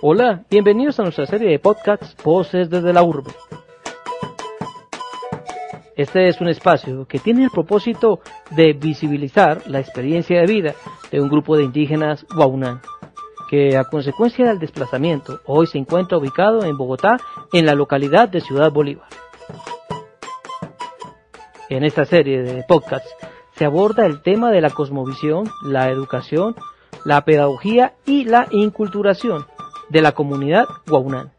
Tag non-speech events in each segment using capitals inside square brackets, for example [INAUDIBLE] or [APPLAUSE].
Hola, bienvenidos a nuestra serie de podcasts Voces desde la Urbe. Este es un espacio que tiene el propósito de visibilizar la experiencia de vida de un grupo de indígenas guaunán, que a consecuencia del desplazamiento hoy se encuentra ubicado en Bogotá, en la localidad de Ciudad Bolívar. En esta serie de podcasts se aborda el tema de la cosmovisión, la educación, la pedagogía y la inculturación de la comunidad guaunán.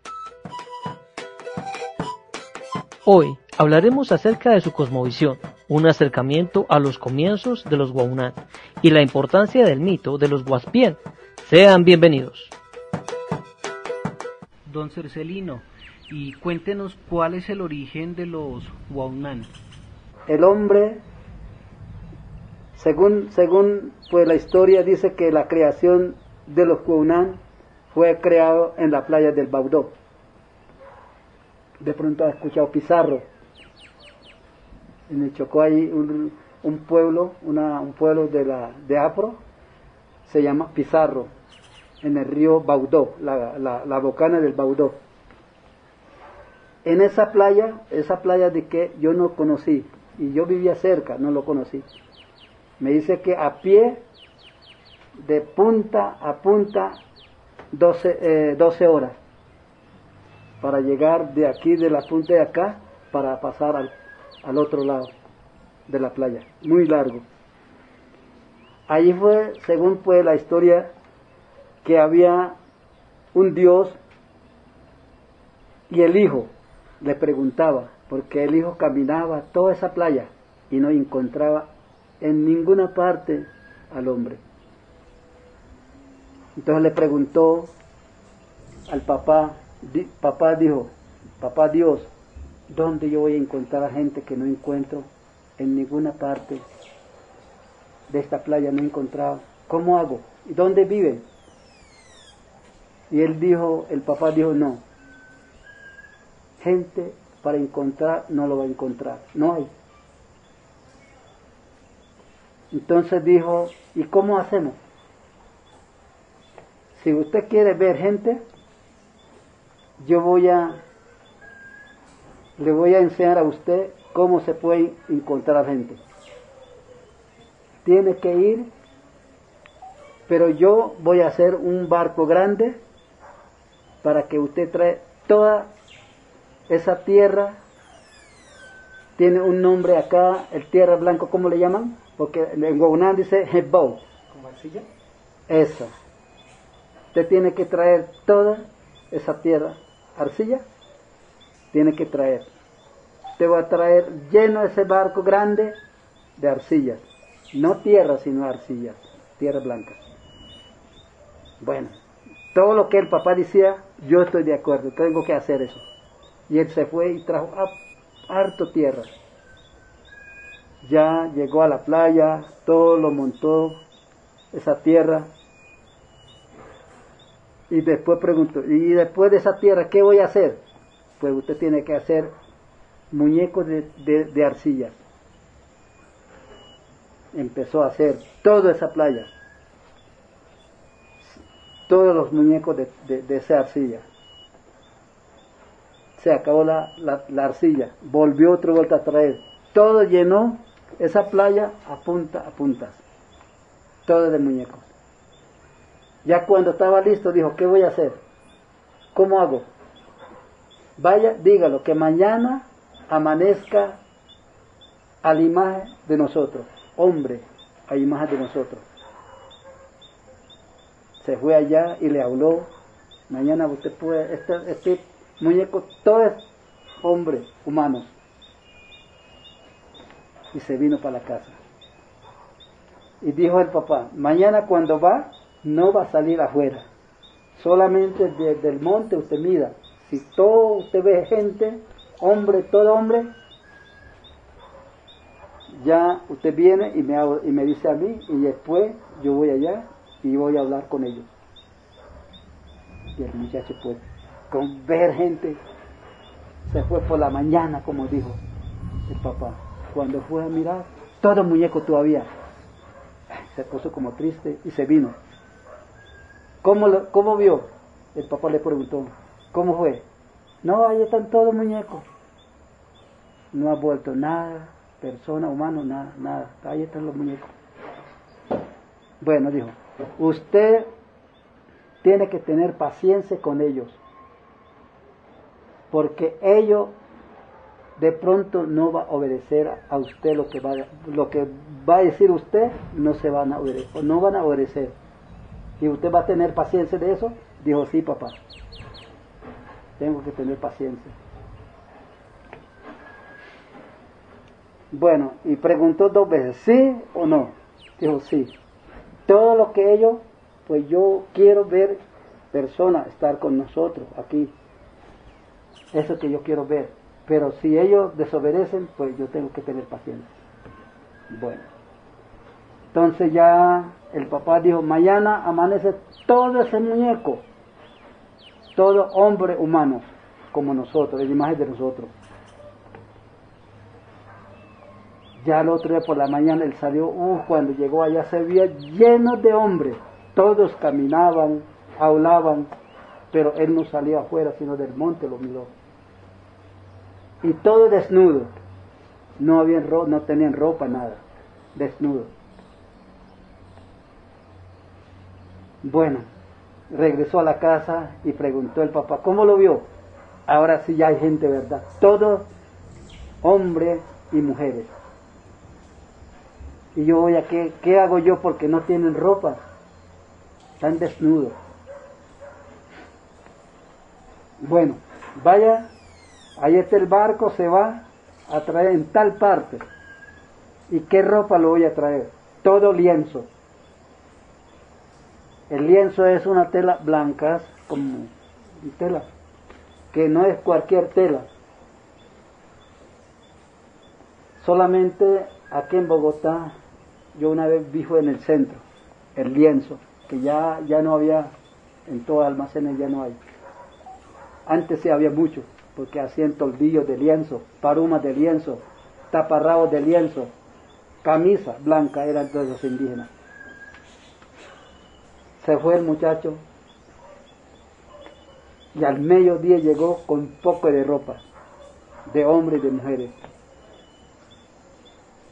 Hoy hablaremos acerca de su cosmovisión, un acercamiento a los comienzos de los guaunán y la importancia del mito de los guaspien. Sean bienvenidos. Don Cercelino, y cuéntenos cuál es el origen de los guaunán. El hombre, según, según pues la historia dice que la creación de los guaunán fue creado en la playa del Baudó. De pronto ha escuchado Pizarro. En el Chocó hay un, pueblo, una, un pueblo de, la, de Afro, se llama Pizarro, en el río Baudó, la, la, la bocana del Baudó. En esa playa, esa playa de que yo no conocí, y yo vivía cerca, no lo conocí. Me dice que a pie, de punta a punta, 12, eh, 12 horas para llegar de aquí, de la punta de acá, para pasar al, al otro lado de la playa, muy largo. Allí fue, según fue la historia, que había un dios y el hijo le preguntaba, porque el hijo caminaba toda esa playa y no encontraba en ninguna parte al hombre. Entonces le preguntó al papá, papá dijo, papá Dios, ¿dónde yo voy a encontrar a gente que no encuentro en ninguna parte de esta playa? No he encontrado. ¿Cómo hago? ¿Y dónde viven? Y él dijo, el papá dijo, no, gente para encontrar no lo va a encontrar, no hay. Entonces dijo, ¿y cómo hacemos? Si usted quiere ver gente, yo voy a, le voy a enseñar a usted cómo se puede encontrar gente. Tiene que ir, pero yo voy a hacer un barco grande para que usted trae toda esa tierra. Tiene un nombre acá, el tierra blanco, ¿cómo le llaman? Porque en Guaunán dice Hebou. ¿Como arcilla? Eso. Usted tiene que traer toda esa tierra, arcilla, tiene que traer. Usted va a traer lleno ese barco grande de arcillas. No tierra, sino arcillas, tierra blanca. Bueno, todo lo que el papá decía, yo estoy de acuerdo, tengo que hacer eso. Y él se fue y trajo harto tierra. Ya llegó a la playa, todo lo montó, esa tierra, y después preguntó, ¿y después de esa tierra qué voy a hacer? Pues usted tiene que hacer muñecos de, de. Empezó a hacer toda esa playa, todos los muñecos de, de, esa arcilla. Se acabó la, la, la, arcilla, volvió otro vuelta a traer. Todo llenó esa playa a punta a puntas, todo de muñecos. Ya cuando estaba listo dijo, ¿qué voy a hacer? ¿Cómo hago? Vaya, dígalo, que mañana amanezca a la imagen de nosotros, hombre, a imagen de nosotros. Se fue allá y le habló, mañana usted puede, este, este muñeco, todo es hombre, humanos. Y se vino para la casa. Y dijo el papá, mañana cuando va, no va a salir afuera. Solamente desde el monte usted mira. Si todo usted ve gente, hombre, todo hombre, ya usted viene y me, y me dice a mí y después yo voy allá y voy a hablar con ellos. Y el muchacho pues, con ver gente, se fue por la mañana, como dijo el papá. Cuando fue a mirar, todo muñeco todavía. Se puso como triste y se vino. ¿Cómo, ¿Cómo vio? el papá le preguntó, ¿cómo fue? No, ahí están todos muñecos. No ha vuelto nada, persona, humano, nada, nada. Ahí están los muñecos. Bueno, dijo, usted tiene que tener paciencia con ellos, porque ellos de pronto no va a obedecer a usted lo que va, lo que va a decir usted, no se van a obedecer, no van a obedecer. Y usted va a tener paciencia de eso, dijo sí papá, tengo que tener paciencia. Bueno, y preguntó dos veces, ¿sí o no? Dijo sí. Todo lo que ellos, pues yo quiero ver personas estar con nosotros aquí. Eso que yo quiero ver. Pero si ellos desobedecen, pues yo tengo que tener paciencia. Bueno. Entonces ya el papá dijo, mañana amanece todo ese muñeco, todo hombre humano, como nosotros, la imagen de nosotros. Ya el otro día por la mañana él salió, uh, cuando llegó allá se veía lleno de hombres. Todos caminaban, hablaban, pero él no salía afuera, sino del monte lo miró. Y todo desnudo. No, habían no tenían ropa, nada. Desnudo. Bueno, regresó a la casa y preguntó el papá, ¿cómo lo vio? Ahora sí ya hay gente, ¿verdad? Todos hombres y mujeres. Y yo voy a qué, ¿qué hago yo porque no tienen ropa? Están desnudos. Bueno, vaya, ahí está el barco, se va a traer en tal parte. ¿Y qué ropa lo voy a traer? Todo lienzo. El lienzo es una tela blanca, como tela, que no es cualquier tela. Solamente aquí en Bogotá, yo una vez vi en el centro, el lienzo, que ya, ya no había, en todo almacenes ya no hay. Antes sí había mucho, porque hacían toldillos de lienzo, parumas de lienzo, taparrabos de lienzo, camisa blanca eran todos los indígenas. Se fue el muchacho y al mediodía llegó con poco de ropa, de hombres y de mujeres.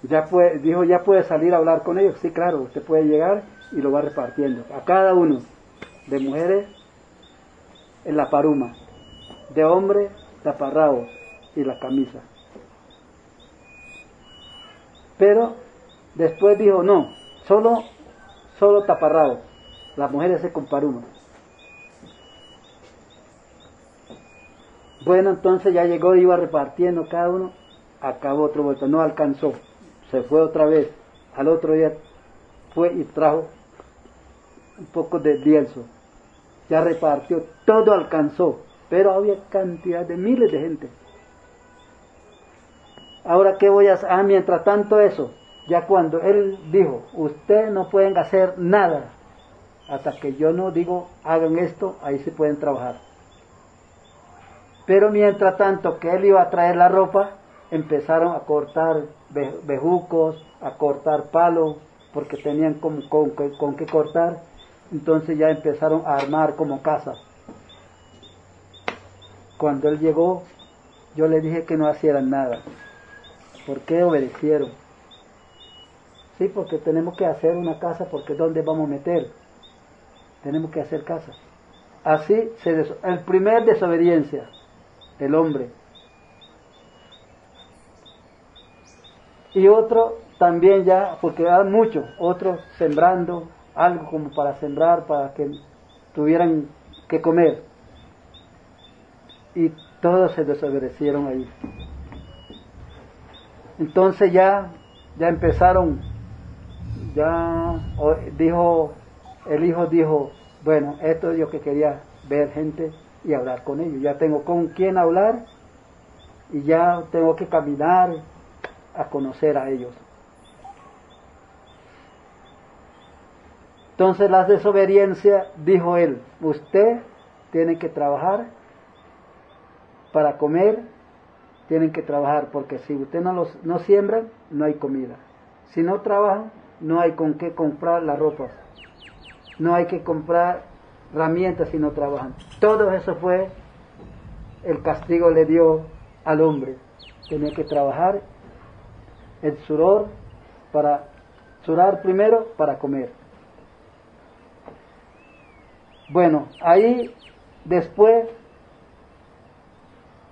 Ya puede, dijo, ya puede salir a hablar con ellos. Sí, claro, usted puede llegar y lo va repartiendo. A cada uno, de mujeres, en la paruma, de hombre, taparrao y la camisa. Pero después dijo, no, solo, solo taparrao. Las mujeres se con paruma. Bueno, entonces ya llegó, iba repartiendo cada uno, acabó otro vuelto, no alcanzó se fue otra vez. Al otro día fue y trajo un poco de lienzo. Ya repartió, todo alcanzó, pero había cantidad de miles de gente. Ahora, ¿qué voy a hacer? Ah, mientras tanto eso, ya cuando él dijo, ustedes no pueden hacer nada, hasta que yo no digo, hagan esto, ahí se pueden trabajar. Pero mientras tanto que él iba a traer la ropa, empezaron a cortar bejucos, a cortar palos, porque tenían con, con, qué cortar. Entonces ya empezaron a armar como casas. Cuando él llegó, yo le dije que no hicieran nada. ¿Por qué obedecieron? Sí, porque tenemos que hacer una casa, porque ¿dónde vamos a meter? Tenemos que hacer casa. Así se el primer desobediencia, el hombre, y otro también ya, porque hay muchos, otros sembrando algo como para sembrar, para que tuvieran que comer. Y todos se desobedecieron ahí. Entonces ya, ya empezaron, ya dijo, el hijo dijo, bueno, esto es lo que quería ver gente y hablar con ellos. Ya tengo con quién hablar y ya tengo que caminar a conocer a ellos. Entonces la desobediencia, dijo él, usted tiene que trabajar para comer, tienen que trabajar, porque si usted no, los, no siembra, no hay comida. Si no trabaja, no hay con qué comprar las ropas. No hay que comprar herramientas y no trabajan. Todo eso fue el castigo le dio al hombre. Tenía que trabajar el suror para surar primero para comer. Bueno, ahí después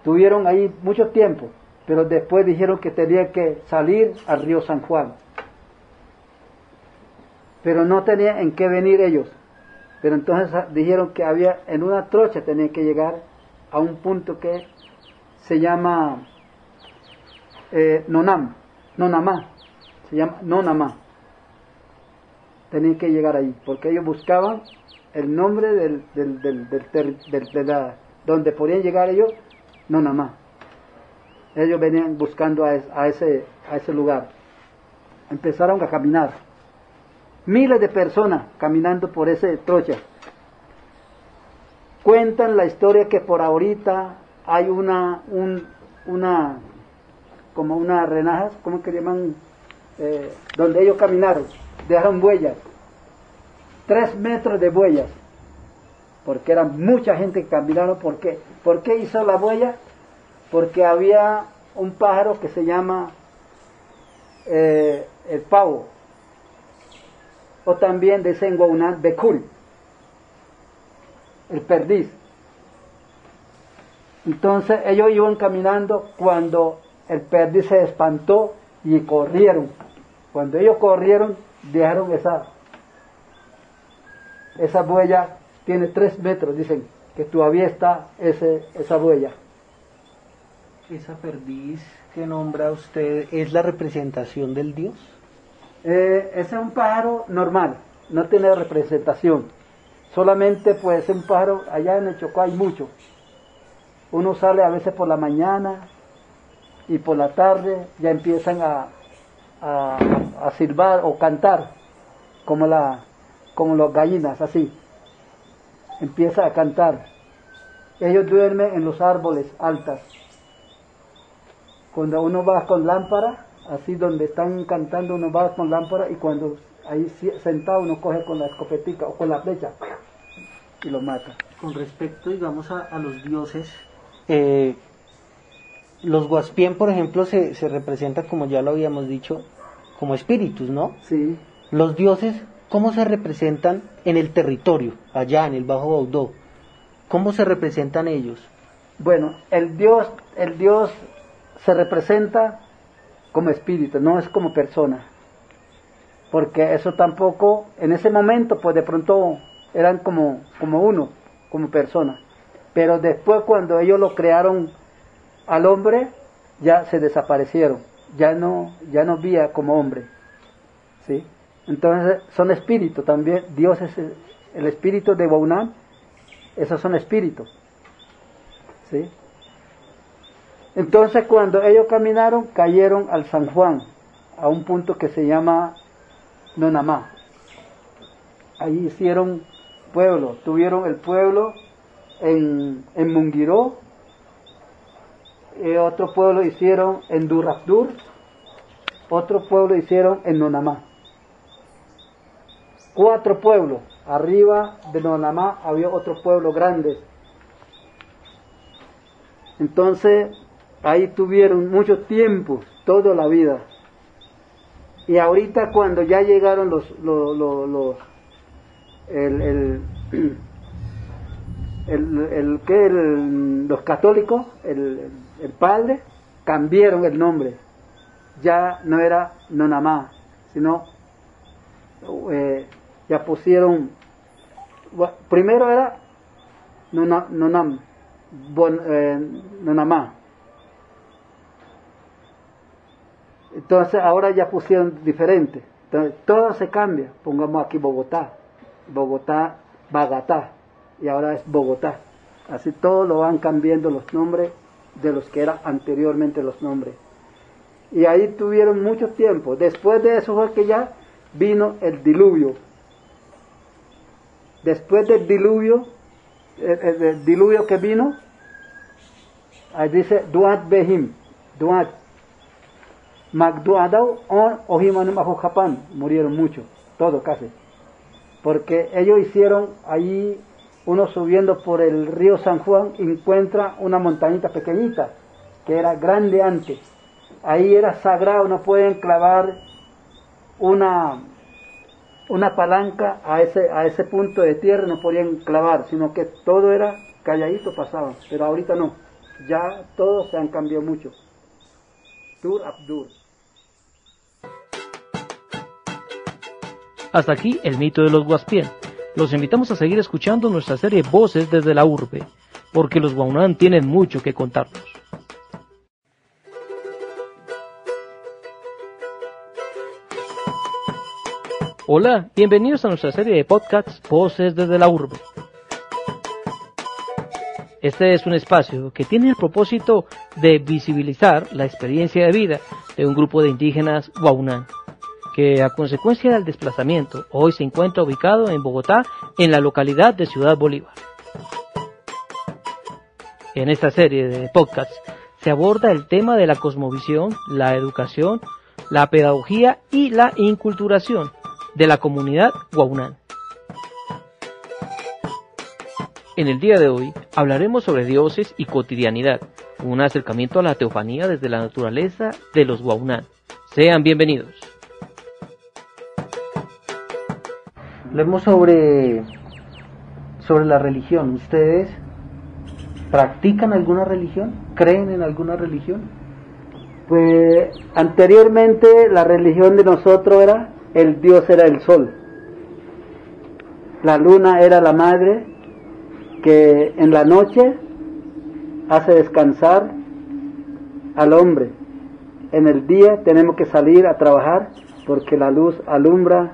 tuvieron ahí mucho tiempo, pero después dijeron que tenía que salir al río San Juan. Pero no tenía en qué venir ellos. Pero entonces dijeron que había en una trocha tenía que llegar a un punto que se llama eh, Nonam, Nonamá, se llama Nonamá. Tenían que llegar ahí, porque ellos buscaban el nombre del, del, del, de la, donde podían llegar ellos, Nonamá. Ellos venían buscando a, a, ese, a ese lugar. Empezaron a caminar. Miles de personas caminando por ese trocha cuentan la historia que por ahorita hay una, un, una como una renajas, ¿cómo que llaman? Eh, donde ellos caminaron, dejaron huellas, tres metros de huellas, porque era mucha gente que caminaron, ¿por qué? ¿Por qué hizo la huella? Porque había un pájaro que se llama eh, el pavo, o también de una Bekul, el perdiz. Entonces ellos iban caminando cuando el perdiz se espantó y corrieron. Cuando ellos corrieron, dejaron esa, esa huella, tiene tres metros, dicen, que todavía está ese, esa huella. ¿Esa perdiz que nombra usted es la representación del Dios? Eh, ese es un pájaro normal, no tiene representación. Solamente pues es un pájaro, allá en el Chocó hay mucho. Uno sale a veces por la mañana y por la tarde ya empiezan a, a, silbar o cantar como, la, como gallinas, así. Empieza a cantar. Ellos duermen en los árboles altas. Cuando uno va con lámpara, así donde están cantando, uno va con lámpara y cuando ahí sentado uno coge con la escopetica o con la flecha y lo mata. Con respecto, digamos, a, los dioses, eh, los Guaspien, por ejemplo, se, se representan, como ya lo habíamos dicho, como espíritus, ¿no? Sí. Los dioses, ¿cómo se representan en el territorio, allá en el Bajo Baudó? ¿Cómo se representan ellos? Bueno, el dios, el dios se representa como espíritu, no es como persona. Porque eso tampoco, en ese momento, pues de pronto eran como, como uno, como persona. Pero después cuando ellos lo crearon al hombre, ya se desaparecieron, ya no, ya no vía como hombre. ¿sí? Entonces son espíritus también, Dios es el, espíritu de Baunán, esos son espíritus. ¿sí? Entonces cuando ellos caminaron, cayeron al San Juan, a un punto que se llama Nonamá. Ahí hicieron pueblo, tuvieron el pueblo en, en Mungiró, otro pueblo hicieron en Durabdur, otro pueblo hicieron en Nonamá. Cuatro pueblos. Arriba de Nonamá había otro pueblo grande. Entonces, ahí tuvieron mucho tiempo, toda la vida. Y ahorita cuando ya llegaron los, los, los, el, el, [CLEARS THROAT] el, que los católicos, el, el padre, cambiaron el nombre. Ya no era Nonamá, sino eh, ya pusieron, primero era Nonam, eh, Nonamá. Entonces ahora ya pusieron diferente. Entonces todo se cambia. Pongamos aquí Bogotá, Bogotá, Bagatá, y ahora es Bogotá. Así todo lo van cambiando los nombres de los que eran anteriormente los nombres. Y ahí tuvieron mucho tiempo. Después de eso fue que ya vino el diluvio. Después del diluvio, el, diluvio que vino, ahí dice Duat Behim, Duat. Magduadau on Ohimanum Japan, murieron muchos, todos casi. Porque ellos hicieron ahí uno subiendo por el río San Juan encuentra una montañita pequeñita que era grande antes. Ahí era sagrado, no pueden clavar una, una palanca a ese, a ese punto de tierra, no podían clavar, sino que todo era calladito pasaban. Pero ahorita no, ya todo se han cambiado mucho. Dur Abdur. Hasta aquí el mito de los Guaspien. Los invitamos a seguir escuchando nuestra serie Voces desde la Urbe, porque los Guaunán tienen mucho que contarnos. Hola, bienvenidos a nuestra serie de podcasts Voces desde la Urbe. Este es un espacio que tiene el propósito de visibilizar la experiencia de vida de un grupo de indígenas Guaunán, que a consecuencia del desplazamiento hoy se encuentra ubicado en Bogotá, en la localidad de Ciudad Bolívar. En esta serie de podcasts se aborda el tema de la cosmovisión, la educación, la pedagogía y la inculturación de la comunidad Guaunán. En el día de hoy hablaremos sobre dioses y cotidianidad, un acercamiento a la teofanía desde la naturaleza de los Guaunán. Sean bienvenidos. Hablemos sobre, sobre la religión. ¿Ustedes practican alguna religión? ¿Creen en alguna religión? Pues anteriormente la religión de nosotros era el dios era el sol. La luna era la madre que en la noche hace descansar al hombre. En el día tenemos que salir a trabajar porque la luz alumbra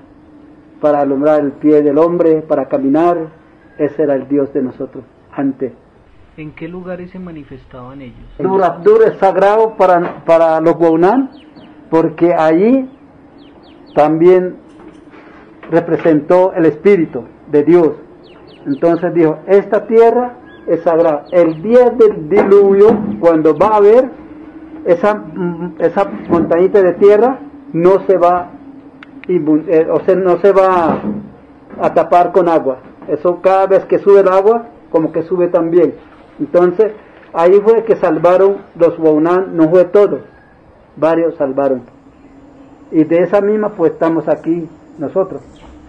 para alumbrar el pie del hombre, para caminar. Ese era el Dios de nosotros antes. ¿En qué lugares se manifestaban ellos? Dur Abdur es sagrado para, para los Guaunán porque allí también representó el Espíritu de Dios. Entonces dijo, esta tierra es sagrada. El día del diluvio, cuando va a haber esa, esa montañita de tierra, no se va, eh, o sea, no se va a tapar con agua. Eso cada vez que sube el agua, como que sube también. Entonces, ahí fue que salvaron los Waunan, no fue todo, varios salvaron. Y de esa misma pues estamos aquí nosotros,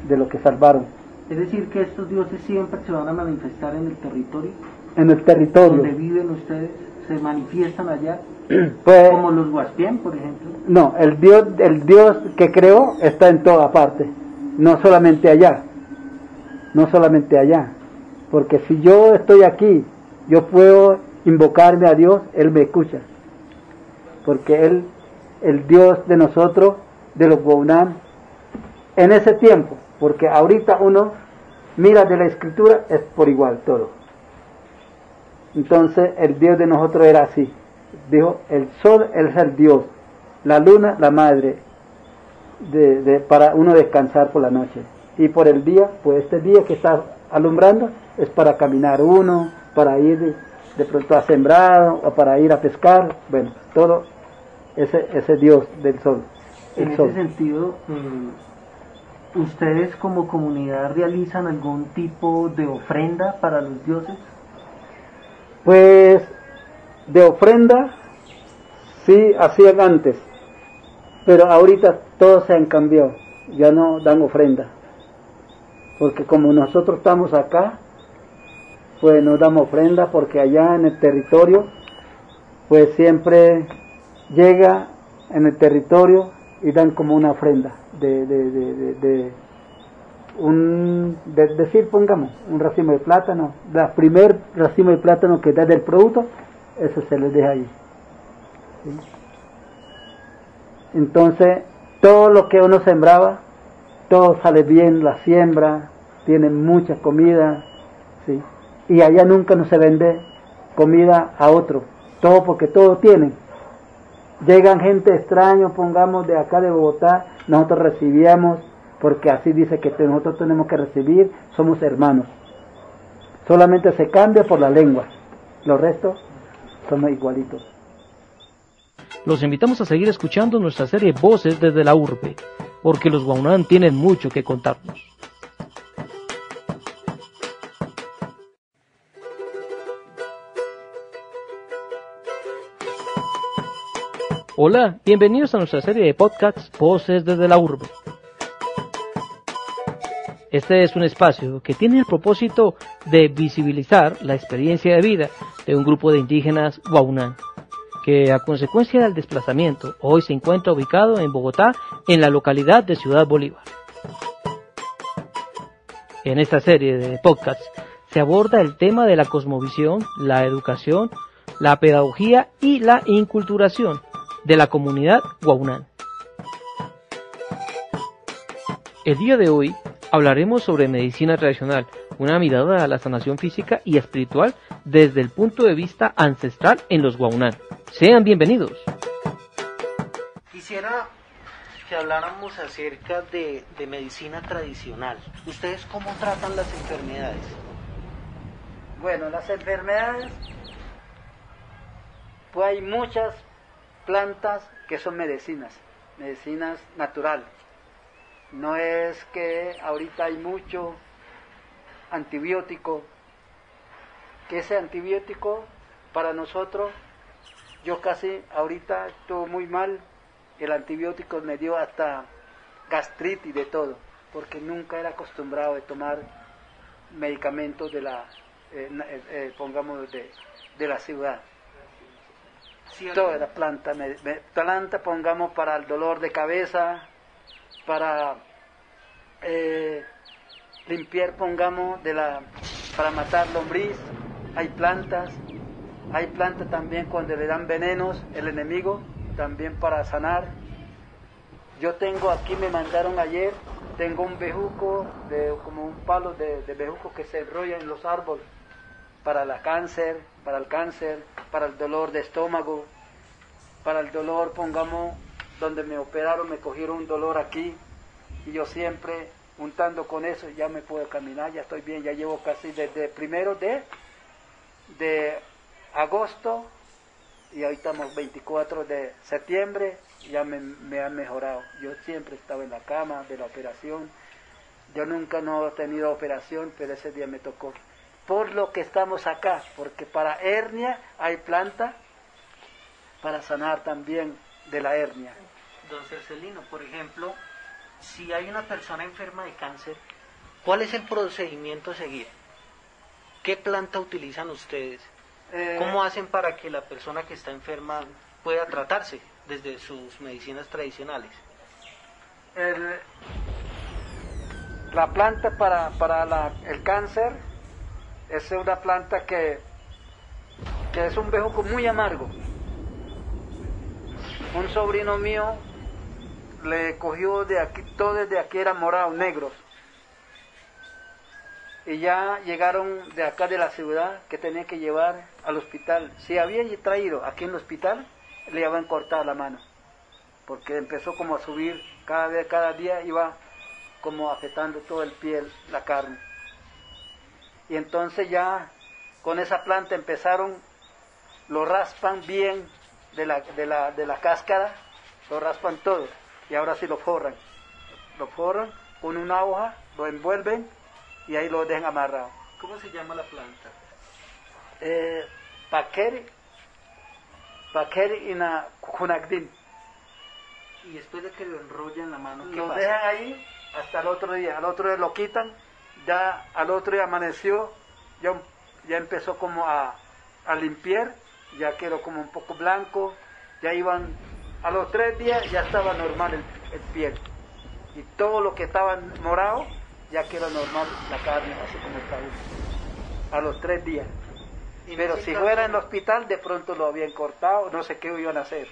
de lo que salvaron. Es decir, que estos dioses siempre se van a manifestar en el territorio. En el territorio. Donde viven ustedes, se manifiestan allá. [CLEARS THROAT] Pues, como los Guaspién, por ejemplo. No, el Dios, el Dios que creó está en toda parte, no solamente allá, no solamente allá. Porque si yo estoy aquí, yo puedo invocarme a Dios, Él me escucha. Porque Él, el Dios de nosotros, de los Gounam en ese tiempo, porque ahorita uno mira de la escritura, es por igual todo. Entonces el Dios de nosotros era así. Dijo, el sol es el Dios, la luna la madre, de, para uno descansar por la noche. Y por el día, pues este día que está alumbrando es para caminar uno, para ir de, pronto a sembrar o para ir a pescar, bueno, todo ese, ese Dios del sol en ese sentido, eh, ¿ustedes como comunidad realizan algún tipo de ofrenda para los dioses? Pues de ofrenda sí hacían antes, pero ahorita todos se han cambiado, ya no dan ofrenda, porque como nosotros estamos acá, pues no damos ofrenda porque allá en el territorio, pues siempre llega en el territorio y dan como una ofrenda de, de, un, de decir, pongamos, un racimo de plátano, la primer racimo de plátano que da del producto, eso se les deja ahí. Entonces, todo lo que uno sembraba, todo sale bien, la siembra, tiene mucha comida, ¿sí? y allá nunca no se vende comida a otro, todo porque todo tienen. Llegan gente extraña, pongamos de acá de Bogotá, nosotros recibíamos, porque así dice que nosotros tenemos que recibir, somos hermanos. Solamente se cambia por la lengua, los restos son igualitos. Los invitamos a seguir escuchando nuestra serie Voces desde la Urbe, porque los guaunán tienen mucho que contarnos. Hola, bienvenidos a nuestra serie de podcasts Voces desde la Urbe. Este es un espacio que tiene el propósito de visibilizar la experiencia de vida de un grupo de indígenas guaunán, que a consecuencia del desplazamiento hoy se encuentra ubicado en Bogotá, en la localidad de Ciudad Bolívar. En esta serie de podcasts se aborda el tema de la cosmovisión, la educación, la pedagogía y la inculturación de la comunidad guaunán. El día de hoy hablaremos sobre medicina tradicional, una mirada a la sanación física y espiritual desde el punto de vista ancestral en los guaunán. Sean bienvenidos. Quisiera que habláramos acerca de, de medicina tradicional. ¿Ustedes cómo tratan las enfermedades? Bueno, las enfermedades, pues hay muchas plantas que son medicinas, medicinas naturales. No es que ahorita hay mucho antibiótico, que ese antibiótico para nosotros, yo casi ahorita estuvo muy mal, el antibiótico me dio hasta gastritis de todo, porque nunca era acostumbrado a tomar medicamentos de la, eh, eh, eh, pongamos, de, de la ciudad. Toda la planta, me, me, planta pongamos para el dolor de cabeza, para eh, limpiar, pongamos, de la, para matar lombriz, hay plantas, hay plantas también cuando le dan venenos el enemigo, también para sanar. Yo tengo aquí, me mandaron ayer, tengo un bejuco, de, como un palo de, de bejuco que se enrolla en los árboles para el cáncer, para el cáncer, para el dolor de estómago, para el dolor, pongamos, donde me operaron, me cogieron un dolor aquí, y yo siempre untando con eso ya me puedo caminar, ya estoy bien, ya llevo casi desde primero de, de agosto y ahorita estamos 24 de septiembre, ya me, me han mejorado. Yo siempre estaba en la cama de la operación, yo nunca no he tenido operación, pero ese día me tocó. Por lo que estamos acá, porque para hernia hay planta para sanar también de la hernia. Don Cercelino, por ejemplo, si hay una persona enferma de cáncer, ¿cuál es el procedimiento a seguir? ¿Qué planta utilizan ustedes? Eh, ¿Cómo hacen para que la persona que está enferma pueda tratarse desde sus medicinas tradicionales? el- la planta para, para la- el cáncer es una planta que, que es un bejuco muy amargo. Un sobrino mío le cogió de aquí, todo desde aquí era morado, negros. Y ya llegaron de acá de la ciudad que tenía que llevar al hospital. Si había traído aquí en el hospital, le habían cortado la mano. Porque empezó como a subir, cada vez, cada día iba como afectando todo el piel, la carne. Y entonces ya con esa planta empezaron, lo raspan bien de la, de la, de la cáscara, lo raspan todo y ahora sí lo forran. Lo forran con una hoja, lo envuelven y ahí lo dejan amarrado. ¿Cómo se llama la planta? Eh, Paqueri, Paqueri y na Kunagdin. Y después de que lo enrollan en la mano, ¿qué Lo pasa? dejan ahí hasta el otro día. Al otro día lo quitan, ya al otro día amaneció, ya, ya empezó como a, a limpiar, ya quedó como un poco blanco, ya iban, a los tres días ya estaba normal el, el piel. Y todo lo que estaba morado, ya quedó normal la carne, así como hoy. A los tres días. Pero si caso- fuera en el hospital, de pronto lo habían cortado, no sé qué iban a hacer.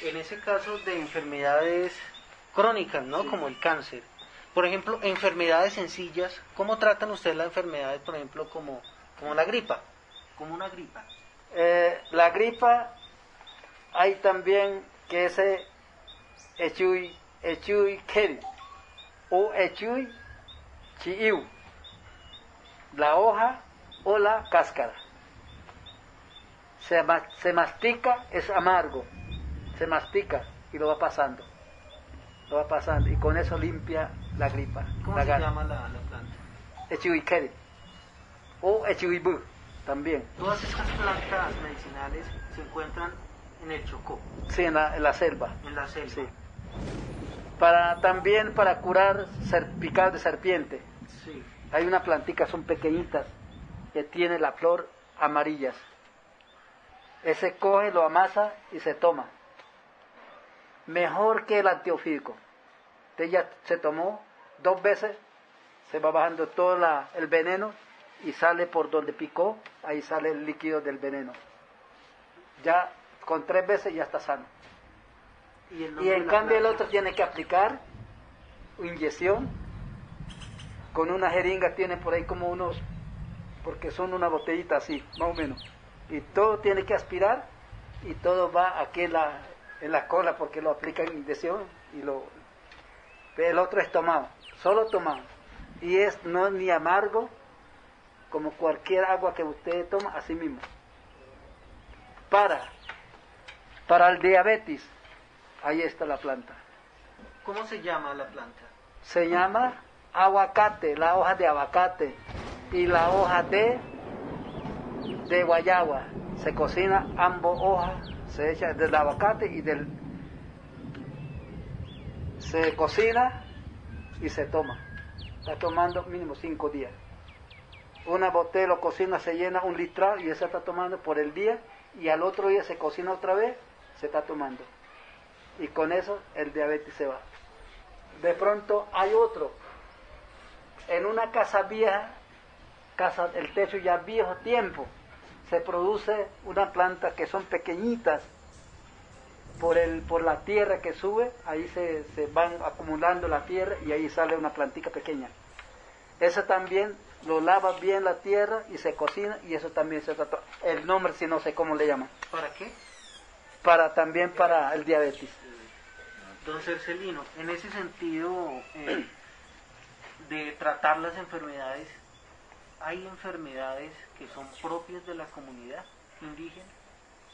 En ese caso de enfermedades crónicas, ¿no? Sí. Como el cáncer. Por ejemplo, enfermedades sencillas, ¿cómo tratan ustedes las enfermedades, por ejemplo, como, como la gripa? Como una gripa. Eh, la gripa, hay también que ese echui, echui keri, o echui chiiu, la hoja o la cáscara. Se, se mastica, es amargo, se mastica y lo va pasando, lo va pasando y con eso limpia la gripa. ¿Cómo la se gana. llama la, la planta? Echui keri, o echui bu, también. Todas estas plantas medicinales se encuentran En el Chocó, Sí, en la, en la selva. en la selva. Sí. Para, también para curar picar de serpiente. Sí. Hay una plantica, son pequeñitas, que tiene la flor amarillas. Ese coge, lo amasa y se toma. Mejor que el antiofídico. Ya se tomó dos veces, se va bajando todo la- el veneno y sale por donde picó, ahí sale el líquido del veneno. Ya con tres veces ya está sano. Y, en cambio el otro tiene que aplicar inyección con una jeringa, tiene por ahí como unos, porque son una botellita así, más o menos. Y todo tiene que aspirar y todo va aquí en la, en la cola porque lo aplican inyección y lo... El otro es tomado, solo tomado. Y es no es ni amargo como cualquier agua que usted toma, así mismo. Para, para el diabetes, ahí está la planta. ¿Cómo se llama la planta? Se llama aguacate, la hoja de aguacate y la hoja de, de guayaba. Se cocina ambos hojas, se echa del aguacate y del... Se cocina y se toma. Está tomando mínimo cinco días. Una botella lo cocina, se llena un litro y esa está tomando por el día y al otro día se cocina otra vez, se está tomando. Y con eso el diabetes se va. De pronto hay otro. En una casa vieja, casa, el techo ya viejo tiempo, se produce una planta que son pequeñitas. Por, el, por la tierra que sube, ahí se, se van acumulando la tierra y ahí sale una plantica pequeña. Eso también lo lava bien la tierra y se cocina y eso también se trata. El nombre si no sé cómo le llaman. ¿Para qué? Para también para el diabetes. Don Cercelino, en ese sentido eh, de tratar las enfermedades, ¿hay enfermedades que son propias de la comunidad indígena?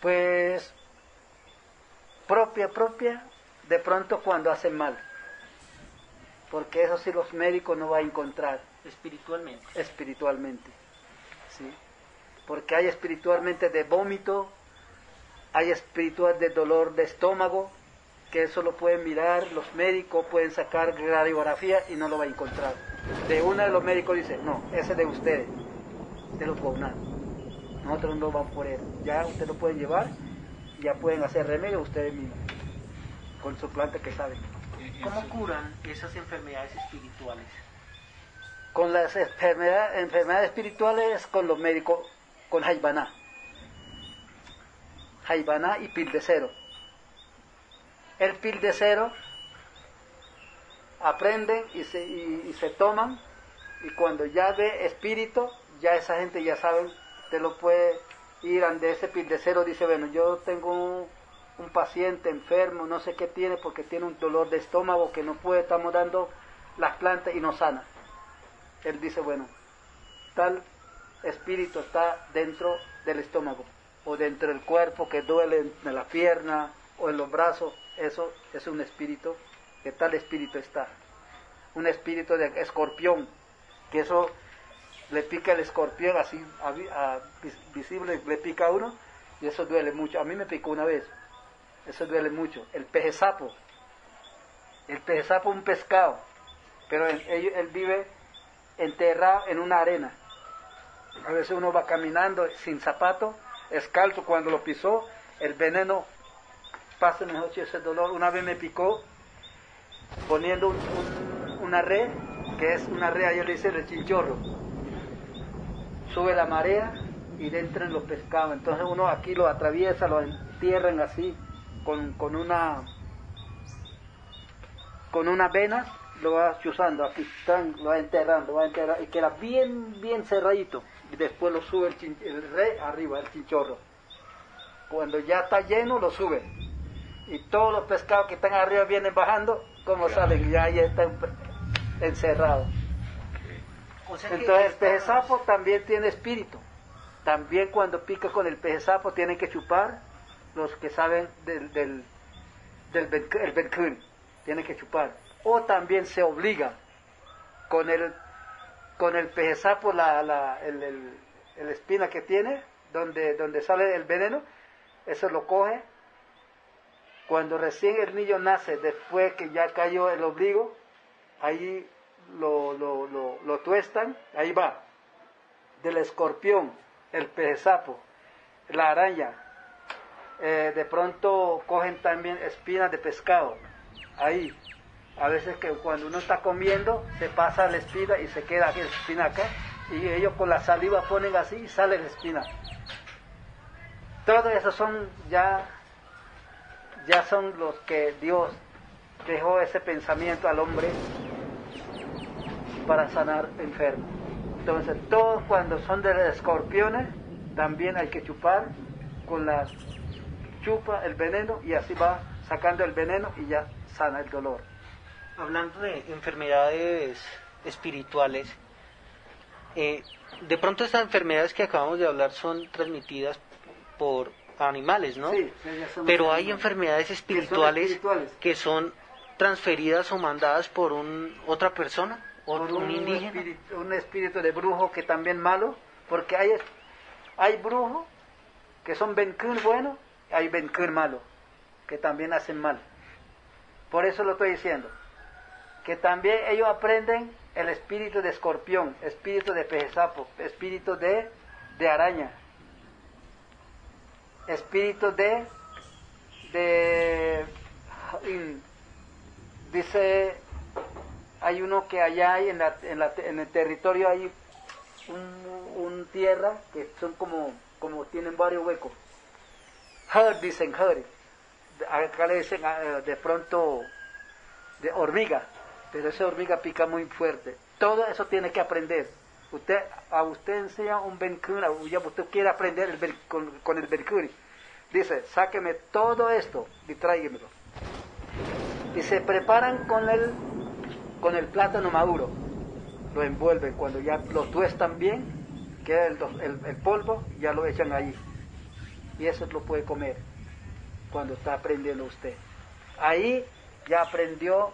Pues propia, propia, de pronto cuando hacen mal. Porque eso sí los médicos no van a encontrar Espiritualmente. espiritualmente. ¿sí? Porque hay espiritualmente de vómito, hay espiritual de dolor de estómago, que eso lo pueden mirar, los médicos pueden sacar radiografía y no lo va a encontrar. De una de los médicos dice, no, ese de ustedes, de los Gounan. Nosotros no vamos por él. Ya ustedes lo pueden llevar, ya pueden hacer remedio ustedes mismos, con su planta que saben. ¿Cómo curan esas enfermedades espirituales? Con las enfermedad- enfermedades espirituales, con los médicos, con Jaibaná. Jaibaná y pildecero. El pildecero aprenden y se, y, y se toman y cuando ya ve espíritu, ya esa gente ya sabe, te lo puede ir ante ese pildecero, dice, bueno, yo tengo un, un paciente enfermo, no sé qué tiene porque tiene un dolor de estómago que no puede, estamos dando las plantas y no sana. Él dice, bueno, tal espíritu está dentro del estómago o dentro del cuerpo que duele en la pierna o en los brazos, eso es un espíritu, que tal espíritu está. Un espíritu de escorpión, que eso le pica el escorpión así visible, le pica a uno y eso duele mucho. A mí me picó una vez, eso duele mucho. El peje sapo, el peje sapo es un pescado, pero él, él- él vive enterrado en una arena. A veces uno va caminando sin zapato, escalzo cuando lo pisó, el veneno pasa mejor que ese dolor. Una vez me picó poniendo un- un- una red, que es una red, yo le hice el chinchorro. Sube la marea y dentro los pescados. Entonces uno aquí lo atraviesa, lo entierran así, con, con una con una vena, lo va chuzando, aquí están, lo va enterrando, lo va enterrando, y queda bien, bien cerradito. Y después lo sube el, el rey arriba, el chinchorro. Cuando ya está lleno, lo sube. Y todos los pescados que están arriba vienen bajando, como salen, ya ahí están encerrados. O sea que Entonces el peje sapo también tiene espíritu. También cuando pica con el peje sapo tienen que chupar los que saben del, del, del ben- el bencún, tienen que chupar. O también se obliga con el con el peje sapo la, la, el, el- espina que tiene, donde, donde sale el veneno, eso lo coge Cuando recién el niño nace, después que ya cayó el obligo, ahí lo, lo, lo, lo tuestan, ahí va. Del escorpión, el pez sapo, la araña. Eh, de pronto cogen también espinas de pescado, ahí. A veces que cuando uno está comiendo, se pasa la espina y se queda aquí la espina acá, y ellos con la saliva ponen así y sale la espina. Todo eso son ya ya son los que Dios dejó ese pensamiento al hombre para sanar enfermos. Entonces, todos cuando son de escorpiones, también hay que chupar con la chupa el veneno y así va sacando el veneno y ya sana el dolor. Hablando de enfermedades espirituales, eh, de pronto estas enfermedades que acabamos de hablar son transmitidas por animales, ¿no? Sí, Pero hay enfermedades espirituales, que son transferidas o mandadas por un, otra persona, por un, Espíritu, un espíritu de brujo que también malo, porque hay, hay brujos que son Benkun buenos, hay Benkun malo, que también hacen mal. Por eso lo estoy diciendo, que también ellos aprenden el espíritu de escorpión, espíritu de pejezapo, espíritu de, de araña, espíritu de, de dice, hay uno que allá hay en, la, en, la, en el territorio hay un, tierra que son como, como tienen varios huecos. Dicen her. Acá le dicen ah, de pronto de hormiga, pero esa hormiga pica muy fuerte. Todo eso tiene que aprender. Usted, a usted enseña un Benkura, usted quiere aprender el, con, con, el Benkuri. Dice, sáqueme todo esto y tráigamelo. Y se preparan con el, con el plátano maduro. Lo envuelven. Cuando ya lo tuestan bien, queda el, el, el polvo, ya lo echan ahí. Y eso lo puede comer cuando está aprendiendo usted. Ahí ya aprendió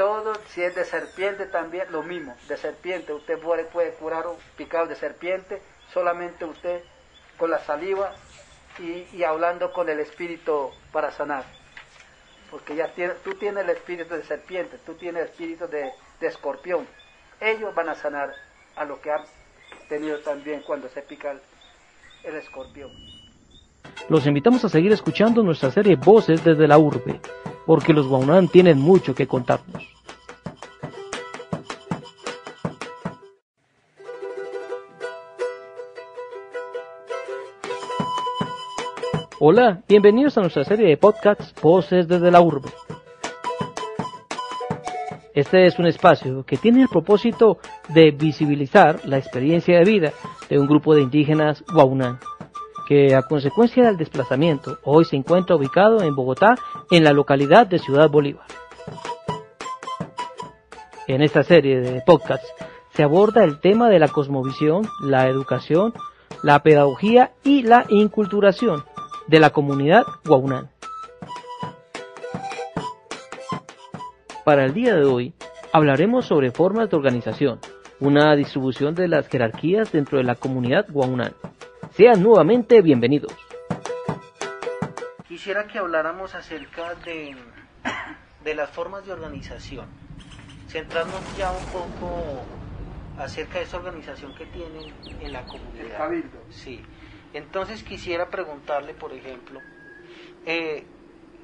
todo, si es de serpiente también, lo mismo, de serpiente. Usted puede, curar un picado de serpiente, solamente usted con la saliva y, hablando con el espíritu para sanar. Porque ya tiene, tú tienes el espíritu de serpiente, tú tienes el espíritu de, de escorpión. Ellos van a sanar a lo que han tenido también cuando se pica el, el escorpión. Los invitamos a seguir escuchando nuestra serie Voces desde la Urbe, porque los Guaunán tienen mucho que contarnos. Hola, bienvenidos a nuestra serie de podcasts Voces desde la Urbe. Este es un espacio que tiene el propósito de visibilizar la experiencia de vida de un grupo de indígenas Guaunán que a consecuencia del desplazamiento hoy se encuentra ubicado en Bogotá, en la localidad de Ciudad Bolívar. En esta serie de podcasts se aborda el tema de la cosmovisión, la educación, la pedagogía y la inculturación de la comunidad guaunán. Para el día de hoy hablaremos sobre formas de organización, una distribución de las jerarquías dentro de la comunidad guaunán sean nuevamente bienvenidos. Quisiera que habláramos acerca de, de las formas de organización. Centrarnos ya un poco acerca de esa organización que tienen en la comunidad. El cabildo. Sí. Entonces quisiera preguntarle, por ejemplo, eh,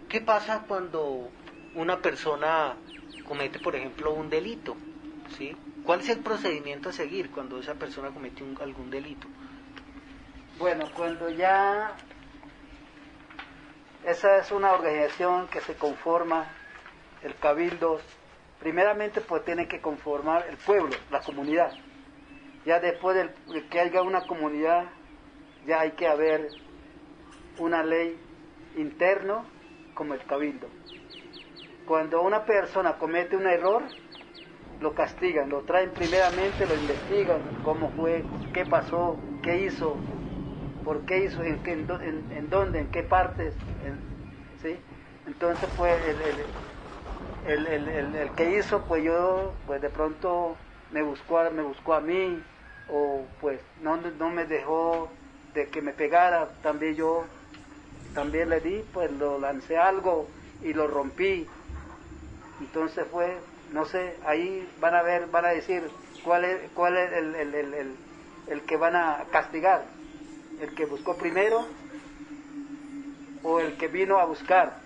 ¿qué pasa cuando una persona comete, por ejemplo, un delito? ¿Sí? ¿Cuál es el procedimiento a seguir cuando esa persona comete algún delito? Bueno, cuando ya esa es una organización que se conforma, el cabildo, primeramente pues tiene que conformar el pueblo, la comunidad. Ya después de que haya una comunidad, ya hay que haber una ley interno como el cabildo. Cuando una persona comete un error, lo castigan, lo traen primeramente, lo investigan, cómo fue, qué pasó, qué hizo, por qué hizo, en, qué, en, dónde, en qué partes, ¿sí? Entonces, pues, el, el, el, el, que hizo, pues yo, pues de pronto me buscó, me buscó a mí, o pues no, no me dejó de que me pegara, también yo también le di, pues lo lancé algo y lo rompí. Entonces fue, no sé, ahí van a ver, van a decir cuál es, cuál es el, el, el, el que van a castigar. El que buscó primero o el que vino a buscar.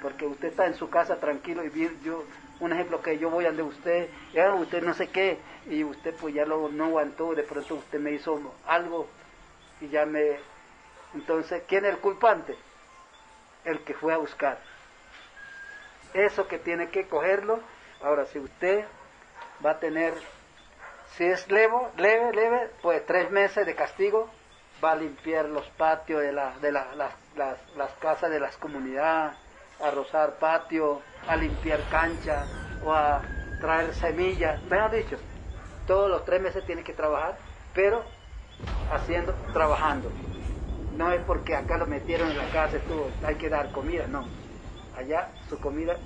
Porque usted está en su casa tranquilo y vi- yo, un ejemplo que yo voy ante usted, ya usted no sé qué, y usted pues ya lo, no aguantó, de pronto usted me hizo algo y ya me... Entonces, ¿quién es el culpante? El que fue a buscar. Eso que tiene que cogerlo. Ahora, si usted va a tener, si es leve, leve, leve, pues tres meses de castigo, va a limpiar los patios de, la, de la- las, las, las casas de las comunidades, a rozar patio, a limpiar canchas o a traer semillas. Mejor dicho, todos los tres meses tiene que trabajar, pero haciendo, trabajando. No es porque acá lo metieron en la cárcel, tú, hay que dar comida, no. Allá su comida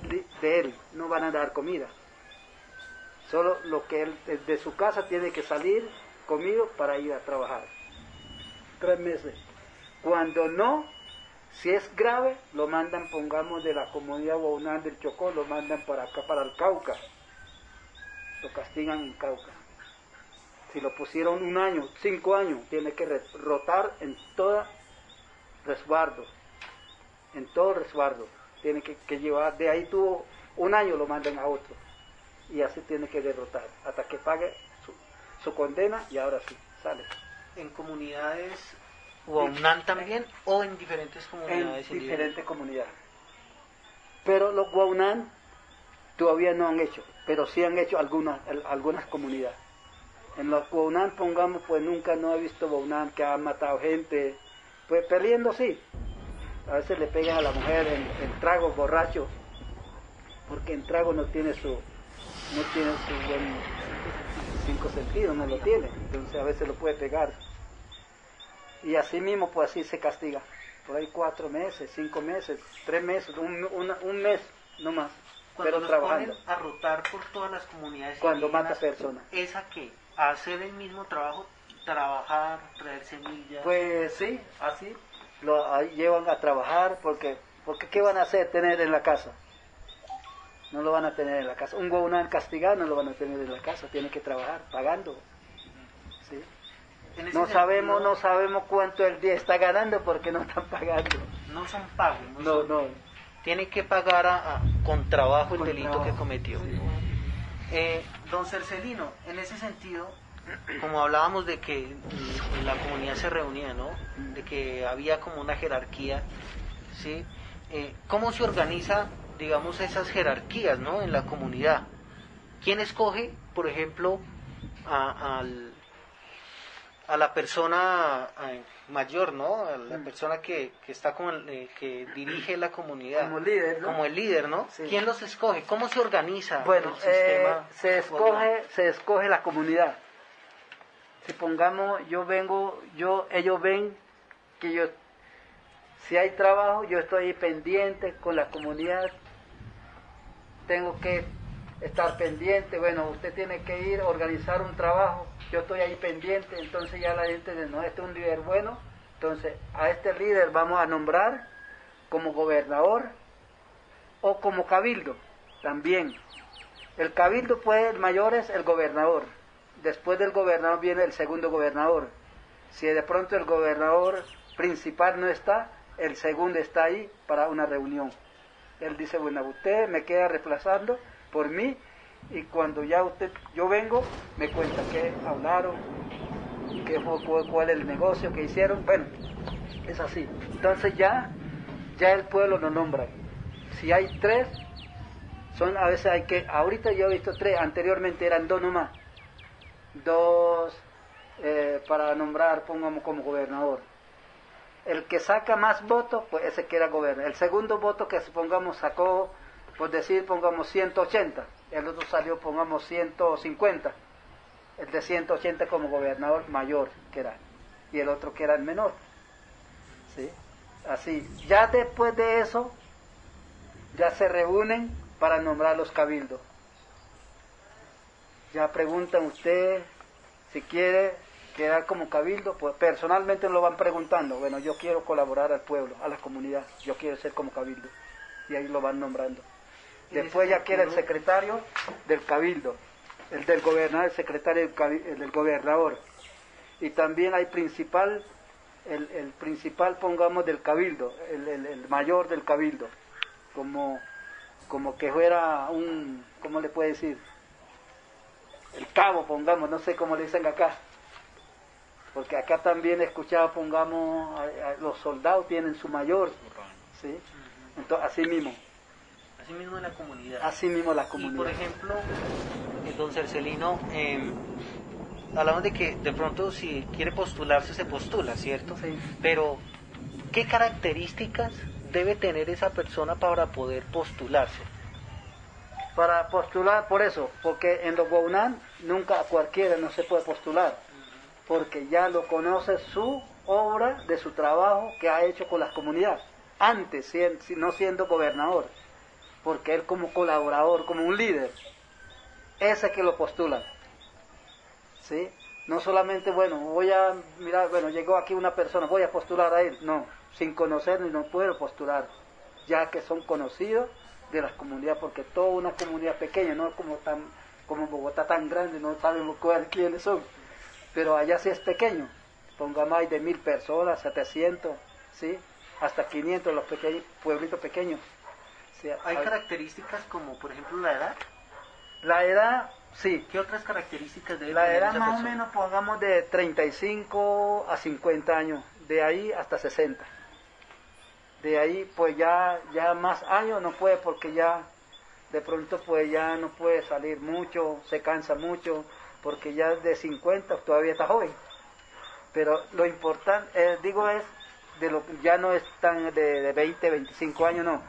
de él, no van a dar comida. Solo lo que él de su casa tiene que salir comido para ir a trabajar. Tres meses. Cuando no, si es grave, lo mandan, pongamos, de la comunidad Guaunán del Chocó, lo mandan para acá, para el Cauca. Lo castigan en Cauca. Si lo pusieron un año, cinco años, tiene que rotar en todo resguardo. En todo resguardo. Tiene que, llevar, de ahí tuvo un año, lo mandan a otro. Y así tiene que derrotar, hasta que pague su condena y ahora sí, sale. En comunidades Guaunán también o en diferentes en comunidades indígenas? diferentes comunidades. Pero los Guaunán todavía no han hecho, pero sí han hecho algunas, algunas comunidades. En los Guaunán, pongamos, pues nunca no he visto Guaunán que ha matado gente, pues peleando sí. A veces le pegan a la mujer en, en trago borracho, porque en trago no tiene su, no tiene su buen cinco sentidos, no lo tiene, entonces a veces lo puede pegar. Y así mismo, pues así se castiga. Por ahí cuatro meses, cinco meses, tres meses, un, una- un mes, no más. Cuando pero trabajando. ponen a rotar por todas las comunidades Cuando mata personas. ¿Es a qué? ¿A hacer el mismo trabajo? ¿Trabajar, traer semillas? Pues sí, así lo ahí llevan a trabajar porque, porque ¿qué van a hacer? Tener en la casa. No lo van a tener en la casa. Un gobernador castigado no lo van a tener en la casa, tiene que trabajar pagando. ¿sí? No sabemos, no sabemos cuánto el día está ganando porque no están pagando. No son pagos, no, No, son- no. Tiene que pagar a- a- con trabajo el delito trabajo. que cometió. Eh, don Cercelino, en ese sentido, como hablábamos de que la comunidad se reunía, ¿no? De que había como una jerarquía, ¿sí? Eh, ¿Cómo se organiza, digamos, esas jerarquías, ¿no? En la comunidad. ¿Quién escoge, por ejemplo, a, al- a la persona mayor, ¿no? A la Mm. persona que, que está como el, eh, que dirige la comunidad. Como líder, ¿no? Como el líder, ¿no? Sí. ¿Quién los escoge? ¿Cómo se organiza Bueno, el sistema? eh, se escoge, se escoge la comunidad. Si pongamos, yo vengo, yo, ellos ven que yo, si hay trabajo, yo estoy pendiente con la comunidad. Tengo que estar pendiente. Bueno, usted tiene que ir a organizar un trabajo. Yo estoy ahí pendiente. Entonces ya la gente dice, no, este es un líder bueno. Entonces a este líder vamos a nombrar como gobernador o como cabildo también. El cabildo, pues, el mayor es el gobernador. Después del gobernador viene el segundo gobernador. Si de pronto el gobernador principal no está, el segundo está ahí para una reunión. Él dice, bueno, usted me queda reemplazando por mí y cuando ya usted, yo vengo, me cuenta qué hablaron, qué fue, cuál, es el negocio que hicieron. Bueno, es así. Entonces ya, ya el pueblo lo nombra. Si hay tres, son a veces hay que, ahorita yo he visto tres, anteriormente eran dos nomás. Dos eh, para nombrar, pongamos como gobernador. El que saca más votos, pues ese que era gobernador. El segundo voto que supongamos sacó, por decir, pongamos 180. El otro salió, pongamos 150. El de 180 como gobernador mayor que era. Y el otro que era el menor. ¿Sí? Así. Ya después de eso, ya se reúnen para nombrar los cabildos. Ya preguntan usted si quiere quedar como cabildo, pues personalmente lo van preguntando, bueno, yo quiero colaborar al pueblo, a la comunidad, yo quiero ser como cabildo, y ahí lo van nombrando. Después ya quiere el secretario del cabildo, el del gobernador, el secretario del, gobernador. Y también hay principal, el, el principal, pongamos, del cabildo, el, el, mayor del cabildo, como, como que fuera un, ¿cómo le puede decir? El cabo, pongamos, no sé cómo le dicen acá. Porque acá también he escuchado, pongamos, los soldados tienen su mayor, ¿sí? Entonces, así mismo. Así mismo en la comunidad. Así mismo la comunidad. Y por ejemplo, eh, don Cercelino, eh, hablamos de que de pronto si quiere postularse, se postula, ¿cierto? Sí. Pero, ¿qué características debe tener esa persona para poder postularse? Para postular, por eso, porque en los Guaunan nunca a cualquiera no se puede postular, porque ya lo conoce su obra de su trabajo que ha hecho con las comunidades, antes, no siendo gobernador porque él como colaborador, como un líder, ese que lo postula. ¿Sí? No solamente, bueno, voy a mirar, bueno, llegó aquí una persona, voy a postular a él. No, sin conocerlo no puedo postular, ya que son conocidos de las comunidades, porque toda una comunidad pequeña, no como tan como Bogotá tan grande, no sabemos quiénes son, pero allá sí es pequeño, ponga más de mil personas, 700, ¿sí? hasta 500 los pequeños, pueblitos pequeños. ¿Hay características como, por ejemplo, la edad? La edad, sí. ¿Qué otras características debe La edad más o menos, pongamos, de 35 a 50 años, de ahí hasta 60. De ahí, pues ya, ya más años no puede porque ya de pronto pues ya no puede salir mucho, se cansa mucho, porque ya de 50 todavía está joven. Pero lo importante, eh, digo es, de lo ya no es tan de, de 20, 25 años, no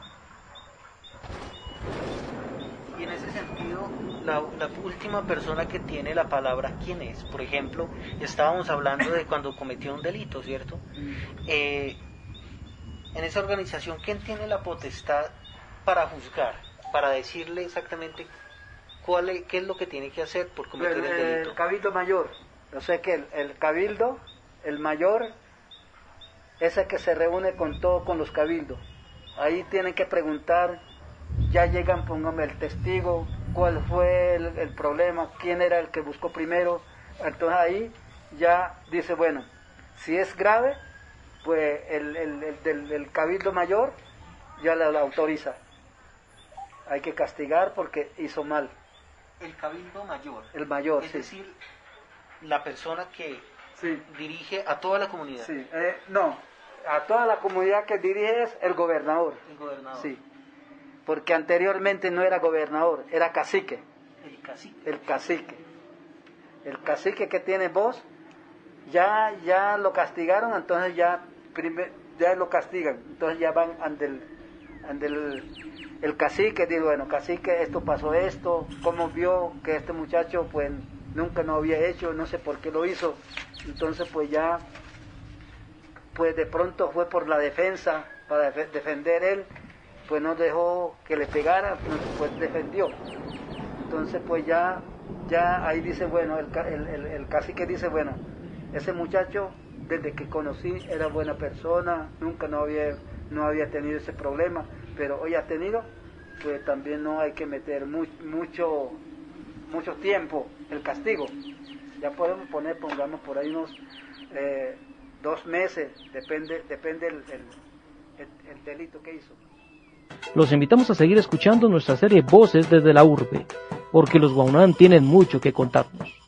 y en ese sentido, la, última persona que tiene la palabra, ¿quién es? Por ejemplo, estábamos hablando de cuando cometió un delito, ¿cierto? Eh, en esa organización, ¿quién tiene la potestad para juzgar, para decirle exactamente cuál es, qué es lo que tiene que hacer por cometer el, delito? El cabildo mayor. Yo sé que el, el cabildo, el mayor, es el que se reúne con todo, con los cabildos. Ahí tienen que preguntar ya llegan, póngame el testigo, cuál fue el, problema, quién era el que buscó primero. Entonces ahí ya dice, bueno, si es grave, pues el, el, cabildo mayor ya la, autoriza. Hay que castigar porque hizo mal. El cabildo mayor. El mayor, es decir, la persona que dirige a toda la comunidad. Sí, eh, no, a toda la comunidad que dirige es el gobernador. El gobernador. Sí porque anteriormente no era gobernador, era cacique. El cacique. El cacique. El cacique que tiene voz, ya, ya lo castigaron, entonces ya, ya lo castigan, entonces ya van ante el, el, cacique, digo, bueno, cacique, esto pasó esto, cómo vio que este muchacho pues nunca no había hecho, no sé por qué lo hizo, entonces pues ya, pues de pronto fue por la defensa, para defender él, pues no dejó que le pegara, pues defendió. Entonces pues ya, ya ahí dice, bueno, el, el, el, cacique dice, bueno, ese muchacho desde que conocí era buena persona, nunca no había, no había tenido ese problema, pero hoy ha tenido, pues también no hay que meter mucho, mucho tiempo el castigo. Ya podemos poner, pongamos por ahí unos eh, dos meses, depende, depende el, el delito que hizo. Los invitamos a seguir escuchando nuestra serie Voces desde la Urbe, porque los Guaunán tienen mucho que contarnos.